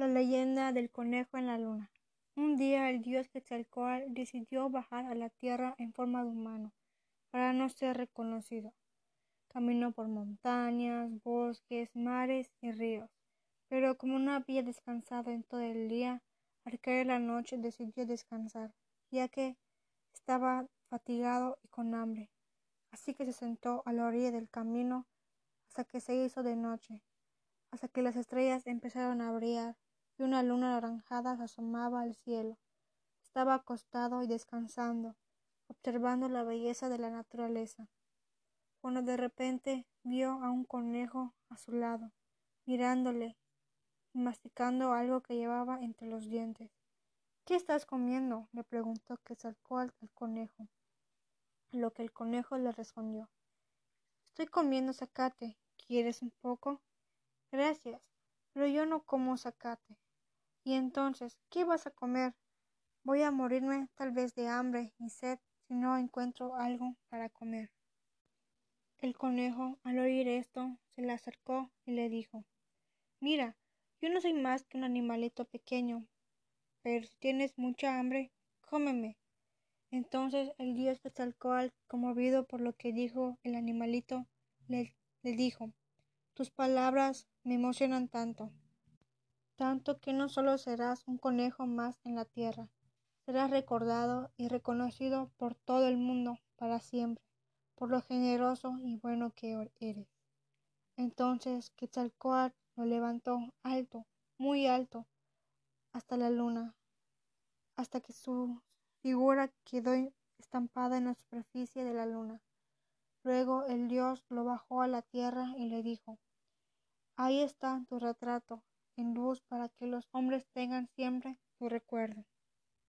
La leyenda del conejo en la luna. Un día el dios Quetzalcóatl decidió bajar a la tierra en forma de humano para no ser reconocido. Caminó por montañas, bosques, mares y ríos, pero como no había descansado en todo el día, al caer la noche decidió descansar, ya que estaba fatigado y con hambre. Así que se sentó a la orilla del camino hasta que se hizo de noche, hasta que las estrellas empezaron a brillar y una luna naranjada se asomaba al cielo. Estaba acostado y descansando, observando la belleza de la naturaleza, cuando de repente vio a un conejo a su lado, mirándole y masticando algo que llevaba entre los dientes. ¿Qué estás comiendo? le preguntó Quetzalcóatl al conejo. A lo que el conejo le respondió Estoy comiendo zacate. ¿Quieres un poco? Gracias, pero yo no como zacate. Y entonces, ¿qué vas a comer? Voy a morirme tal vez de hambre y sed si no encuentro algo para comer. El conejo, al oír esto, se le acercó y le dijo Mira, yo no soy más que un animalito pequeño, pero si tienes mucha hambre, cómeme. Entonces el dios Quetzalcóatl, conmovido por lo que dijo el animalito, le dijo Tus palabras me emocionan tanto tanto que no solo serás un conejo más en la tierra, serás recordado y reconocido por todo el mundo para siempre, por lo generoso y bueno que eres. Entonces Quetzalcóatl lo levantó alto, muy alto, hasta la luna, hasta que su figura quedó estampada en la superficie de la luna. Luego el dios lo bajó a la tierra y le dijo Ahí está tu retrato, en luz para que los hombres tengan siempre tu recuerdo.